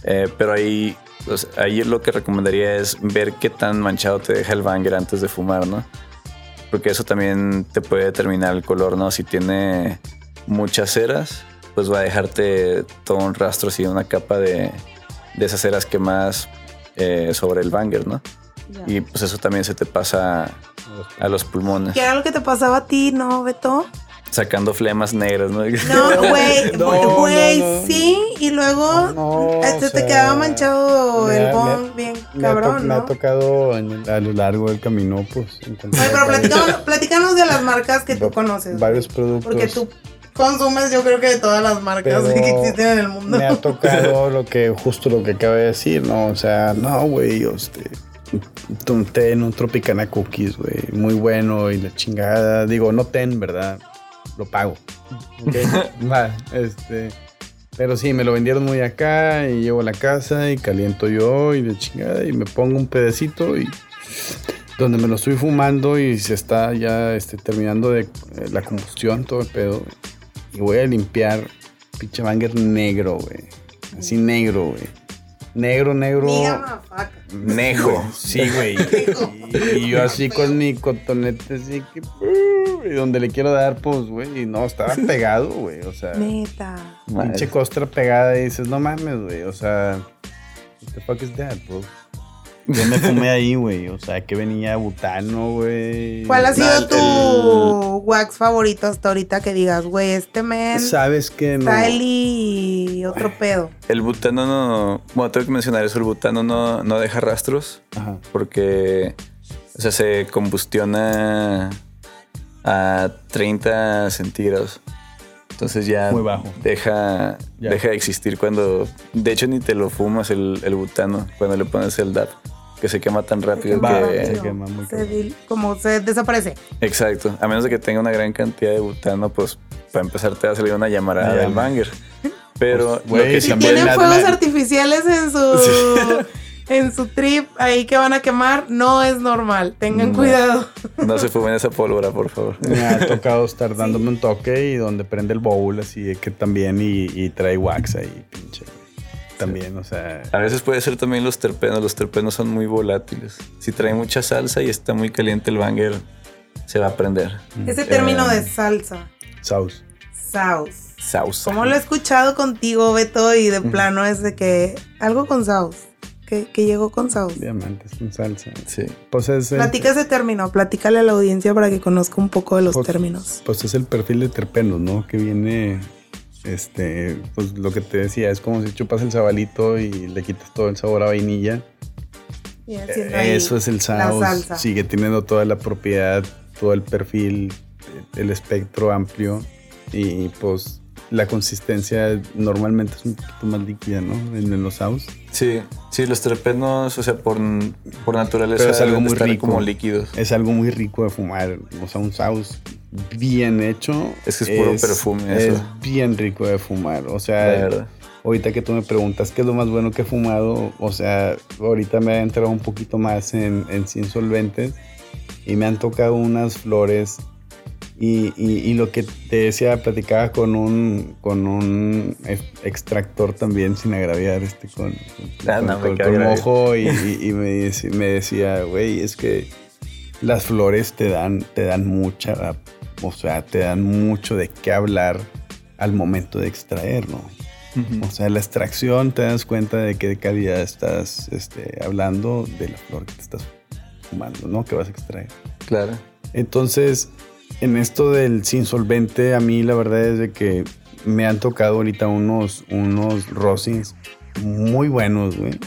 Eh, pero ahí, pues, ahí lo que recomendaría es ver qué tan manchado te deja el banger antes de fumar, ¿no? Porque eso también te puede determinar el color, ¿no? Si tiene muchas ceras, pues va a dejarte todo un rastro así, una capa de, de esas ceras quemadas eh, sobre el banger, ¿no? Y pues eso también se te pasa a los pulmones, ¿Qué era lo que te pasaba a ti, no, Beto? sacando flemas negras, ¿no? No, [laughs] güey, güey, no, no. sí, y luego No, este o te sea, quedaba manchado me el ha- bong bien Me ha, to- cabrón, me ha tocado en el- a lo largo del camino, pues. encontrar pero platícanos, platícanos de las marcas que tú [laughs] conoces. Varios productos. Porque tú consumes, yo creo que de todas las marcas Pero [laughs] que existen en el mundo. Me ha tocado lo que, justo lo que acaba de decir, ¿no? O sea, no, güey, este. Un té en un Tropicana Cookies, güey. Muy bueno y la chingada. Digo, no ten, ¿verdad? Lo pago. Ok. [laughs] Va, este. Pero sí, me lo vendieron muy acá y llevo a la casa y caliento yo y de chingada y me pongo un pedacito y donde me lo estoy fumando y se está ya este, terminando de eh, la combustión, todo el pedo. Y voy a limpiar pinche banger negro, güey. Así negro, güey. Negro, negro. Nejo. Sí, güey. Y, y yo así con mi cotonete así que... Y donde le quiero dar, pues, güey. Y no, estaba [laughs] pegado, güey. O sea, Neta. Pinche costra pegada y dices, no mames, güey. O sea, what the fuck is that, bro? Yo me fumé ahí, güey. O sea, que venía butano, güey. ¿Cuál ha sido el- tu wax favorito hasta ahorita que digas, güey, este men, Sabes que no. Y otro pedo? El butano no. Bueno, tengo que mencionar eso. El butano no, no deja rastros Ajá. porque. O sea, se combustiona a 30 centígrados. Entonces ya Muy bajo. deja, Ya. deja de existir cuando. De hecho, ni te lo fumas el, el butano cuando le pones el DAP. Que se quema tan rápido que. se quema muy Se como se desaparece. Exacto. A menos de que tenga una gran cantidad de butano, pues para empezar te va a salir una llamarada del banger. Pero Pues, lo que si Tienen la- fuegos la- artificiales en su [laughs] en su trip ahí que van a quemar, no es normal. Tengan No. cuidado. no se fumen esa pólvora, por favor. [laughs] Me ha tocado estar dándome un toque y donde prende el bowl así de que también y, y trae wax ahí, pinche. También, o sea. A veces puede ser también los terpenos. Los terpenos son muy volátiles. Si trae mucha salsa y está muy caliente el banger, se va a prender. Ese término Eh, de salsa, Sauce. sauce. Sauce. Como lo he escuchado contigo, Beto, y de plano es de que algo con sauce. Que, que llegó con sauce. Diamantes con salsa. Sí. Pues es, el- Platica ese término, platícale a la audiencia para que conozca un poco de los Pues- términos. pues es el perfil de terpenos, ¿no? Que viene, este, pues lo que te decía, es como si chupas el sabalito y le quitas todo el sabor a vainilla. Y ahí Eso es el salsa. Sigue teniendo toda la propiedad, todo el perfil, el espectro amplio y pues la consistencia normalmente es un poquito más líquida, ¿no? En, en los sauce. Sí, sí, los terpenos, o sea, por, por naturaleza Pero es algo muy rico. como líquidos. Es algo muy rico de fumar. O sea, un sauce bien hecho. Es que es puro perfume, Es eso. bien rico de fumar. O sea, verdad. ahorita que tú me preguntas qué es lo más bueno que he fumado, o sea, ahorita me he entrado un poquito más en, en sin solventes y me han tocado unas flores. Y, y- y lo que te decía, platicaba con un, con un ex- extractor también, sin agraviar, este, con, con, Ah, no, con- grave. mojo y, [laughs] me, dec- me decía, güey, es que las flores te dan, te dan mucha, o sea, te dan mucho de qué hablar al momento de extraer, ¿no? O sea, la extracción te das cuenta de qué calidad estás este, hablando de la flor que te estás fumando, ¿no? Que vas a extraer. Claro. Entonces, en esto del sin solvente, a mí la verdad es de que me han tocado ahorita unos, unos rosins muy buenos, güey.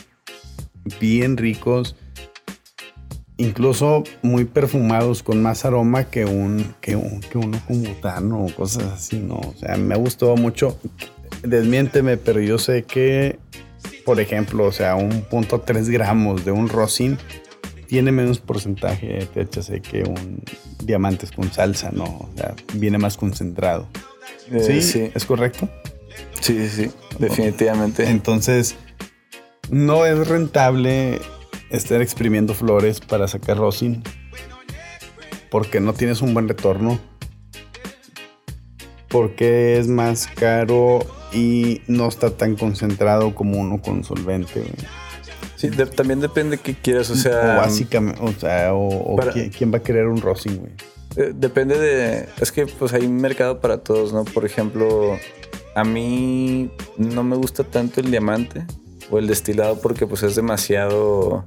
Bien ricos. Incluso muy perfumados, con más aroma que un, que un, que uno con butano o cosas así, ¿no? O sea, me ha gustado mucho. Desmiénteme, pero yo sé que, por ejemplo, o sea, un punto 3 gramos de un rosin tiene menos porcentaje de THC que un diamantes con salsa, ¿no? O sea, viene más concentrado. Eh, ¿Sí? sí, ¿Es correcto? sí, sí, sí, definitivamente. Entonces, no es rentable estar exprimiendo flores para sacar rosin porque no tienes un buen retorno. Porque es más caro y no está tan concentrado como uno con solvente. güey. Sí, de- también depende qué quieras, o sea, o básicamente, o sea, o, o para- ¿quién, quién va a querer un rosin, güey. eh, depende de, es que pues hay mercado para todos, ¿no? Por ejemplo, a mí no me gusta tanto el diamante o el destilado porque pues es demasiado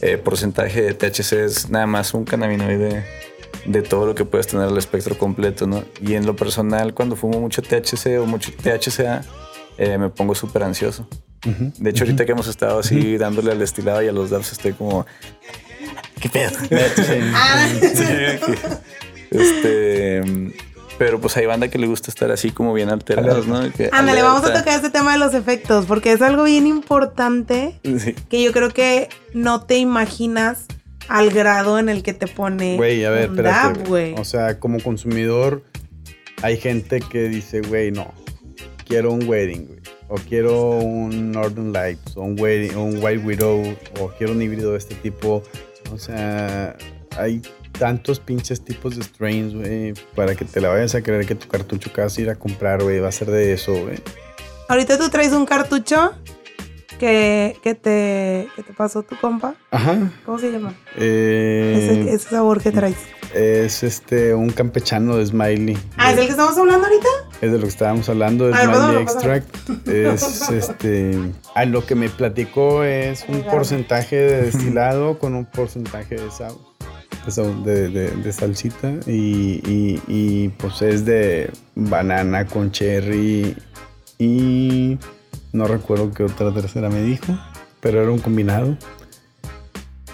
eh, porcentaje de THC, es nada más un cannabinoide de todo lo que puedes tener al espectro completo, ¿no? Y en lo personal, cuando fumo mucho THC o mucho THCA, eh, me pongo súper ansioso. De hecho, ahorita que hemos estado así dándole al destilado y a los dabs, estoy como. ¿Qué pedo? [laughs] Ah, este. Pero pues hay banda que le gusta estar así como bien alterados, ¿no? Que Ándale, vamos a tocar este tema de los efectos, porque es algo bien importante Sí. que yo creo que no te imaginas al grado en el que te pone Güey, a ver, espérate. güey. O sea, como consumidor, hay gente que dice, güey, no, quiero un wedding, güey. O quiero un Northern Lights, o un, White, un White Widow, o quiero un híbrido de este tipo. O sea, hay tantos pinches tipos de strains, güey, para que te la vayas a creer que tu cartucho que vas a ir a comprar, güey, va a ser de eso, güey. Ahorita tú traes un cartucho que, que, te, que te pasó tu compa. Ajá. ¿Cómo se llama? Eh, ese, ese sabor que traes. Es este, un campechano de Smiley. Ah, ¿es el que estamos hablando ahorita? Es de lo que estábamos hablando, de Smiley Extract. Es [laughs] este. A lo que me platicó es un porcentaje de [laughs] destilado con un porcentaje de sal. de sal- De, de- de salsita. Y, y- y, pues es de banana con cherry. Y no recuerdo qué otra tercera me dijo. Pero era un combinado.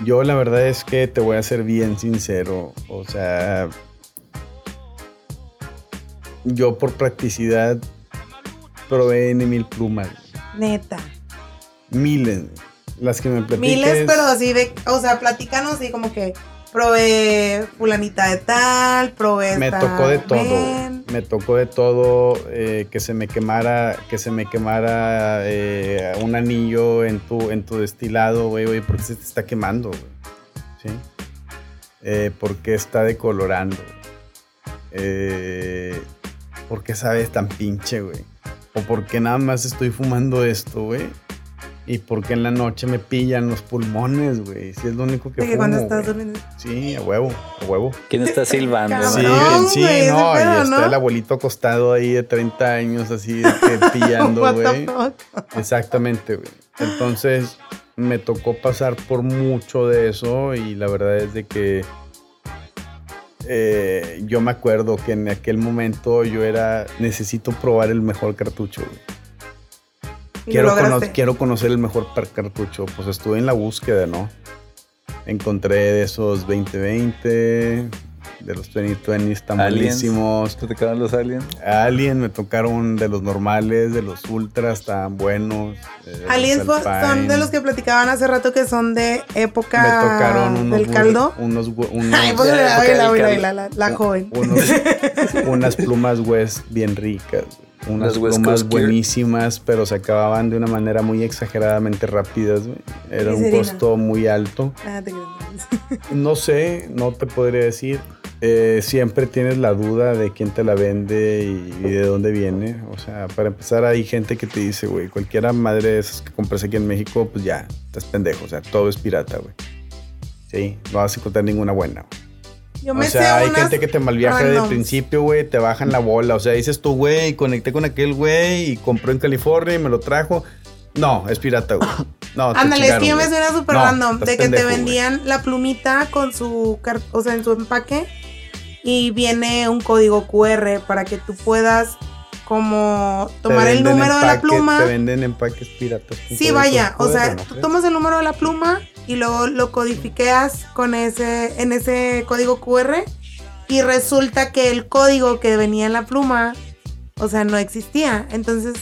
Yo la verdad es que te voy a ser bien sincero. O sea, yo por practicidad probé N mil plumas. Neta. Miles. Las que me platiques. Miles, pero así de, o sea, platícanos así como que probé fulanita de tal, probé Me tocó de todo. ven. Me tocó de todo. eh, que se me quemara, que se me quemara eh, un anillo en tu, en tu destilado, güey, güey, porque se te está quemando, güey. ¿Sí? Eh, porque está decolorando. Eh, ¿Por qué sabes tan pinche, güey? O porque nada más estoy fumando esto, güey. Y porque en la noche me pillan los pulmones, güey. Si es lo único que que cuando fumo, estás durmiendo. Sí, a huevo, a huevo. ¿Quién está [laughs] silbando? Cabrón. Sí, No, sí, no, pedo, y está ¿no? el abuelito acostado ahí de 30 años así [laughs] pillando, güey. Exactamente, güey. Entonces me tocó pasar por mucho de eso y la verdad es de que eh, yo me acuerdo que en aquel momento yo era, necesito probar el mejor cartucho, güey. Quiero, cono- quiero conocer el mejor cartucho. Pues estuve en la búsqueda, ¿no? Encontré de esos 2020, de los 2020 están Aliens. buenísimos. ¿Te tocaron los aliens? Alien me tocaron de los normales, de los ultras, estaban buenos. eh, Aliens son de los que platicaban hace rato que son de época me tocaron unos del caldo. Unos, unos- [laughs] Ay, pues la la, la, la, caldo. la, la, la joven. unos- [laughs] unas plumas West bien ricas. Unas Las West plumas buenísimas, pero se acababan de una manera muy exageradamente rápidas. güey. Era un costo muy alto. Ah, te. [laughs] No sé, no te podría decir. Eh, siempre tienes la duda de quién te la vende y, y de dónde viene. O sea, para empezar, hay gente que te dice, güey, cualquiera madre de esas que compras aquí en México, pues ya, estás pendejo. O sea, todo es pirata, güey. Sí, no vas a encontrar ninguna buena. güey. Yo O sea, sé hay unas gente que te malviaja desde el randoms. principio, güey, te bajan la bola. O sea, dices tú, güey, conecté con aquel güey y compró en California y me lo trajo. No, es pirata, güey. No, Ándale, es que yo me super No, random. De que pendejo, te vendían la plumita con su, o sea, en su empaque. Y viene un código QR para que tú puedas como tomar el número de la pluma. Te venden empaques piratas. Sí, vaya, o sea, ¿no tú tomas el número de la pluma y luego lo codifiqueas con ese, en ese código QR y resulta que el código que venía en la pluma, o sea, no existía. Entonces,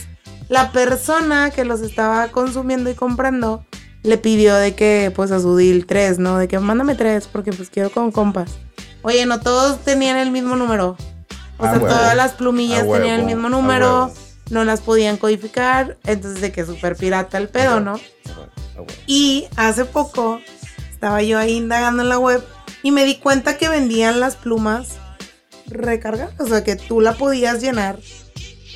la persona que los estaba consumiendo y comprando le pidió de que, pues, a su deal tres, ¿no? De que mándame tres porque pues quiero con compas. Oye, no todos tenían el mismo número. O Ah, sea, huevo. todas las plumillas Ah, tenían el mismo ah, número no las podían codificar, entonces de que súper pirata el pedo, ¿no? Ah. Y hace poco estaba yo ahí indagando en la web y me di cuenta que vendían las plumas recargadas, o sea que tú la podías llenar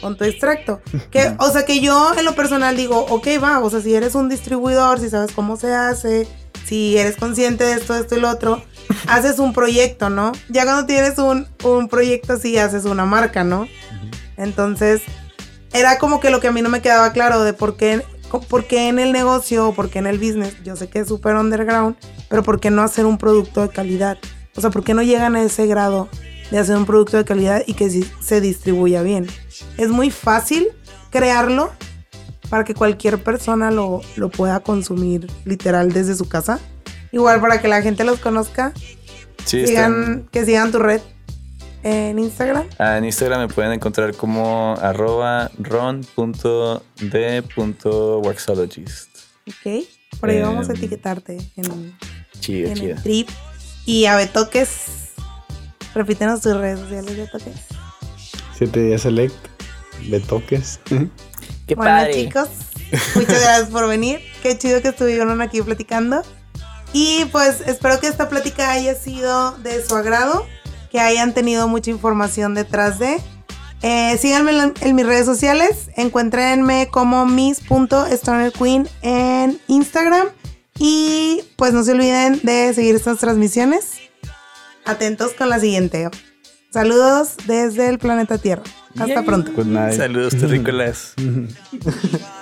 con tu extracto. [laughs] Que, o sea que yo en lo personal digo, ok, va, o sea, si eres un distribuidor, si sabes cómo se hace, si eres consciente de esto, esto y lo otro, [laughs] haces un proyecto, ¿no? Ya cuando tienes un, un proyecto así, haces una marca, ¿no? Entonces, era como que lo que a mí no me quedaba claro de por qué, por qué en el negocio o por qué en el business, yo sé que es súper underground, pero por qué no hacer un producto de calidad. O sea, por qué no llegan a ese grado de hacer un producto de calidad y que se distribuya bien. Es muy fácil crearlo para que cualquier persona lo, lo pueda consumir literal desde su casa. Igual para que la gente los conozca, Sí, están- sigan, que sigan tu red en Instagram. Ah, en Instagram me pueden encontrar como arroba ron.d.waxologist. Ok. Por ahí vamos a Em, etiquetarte en, Chido, en chido. el trip. Y a Betoques, repítenos tus redes sociales, Betoques. Siete días select, de toques. [laughs] Qué bueno, padre. chicos, [laughs] muchas gracias por venir. Qué chido que estuvieron aquí platicando. Y pues espero que esta plática haya sido de su agrado, que hayan tenido mucha información detrás de. Eh, síganme en, en mis redes sociales. Encuéntrenme como miss.stonerqueen en Instagram. Y pues no se olviden de seguir estas transmisiones. Atentos con la siguiente. Saludos desde el planeta Tierra. Hasta Yay. pronto. Good night. Saludos, terrícolas. [laughs]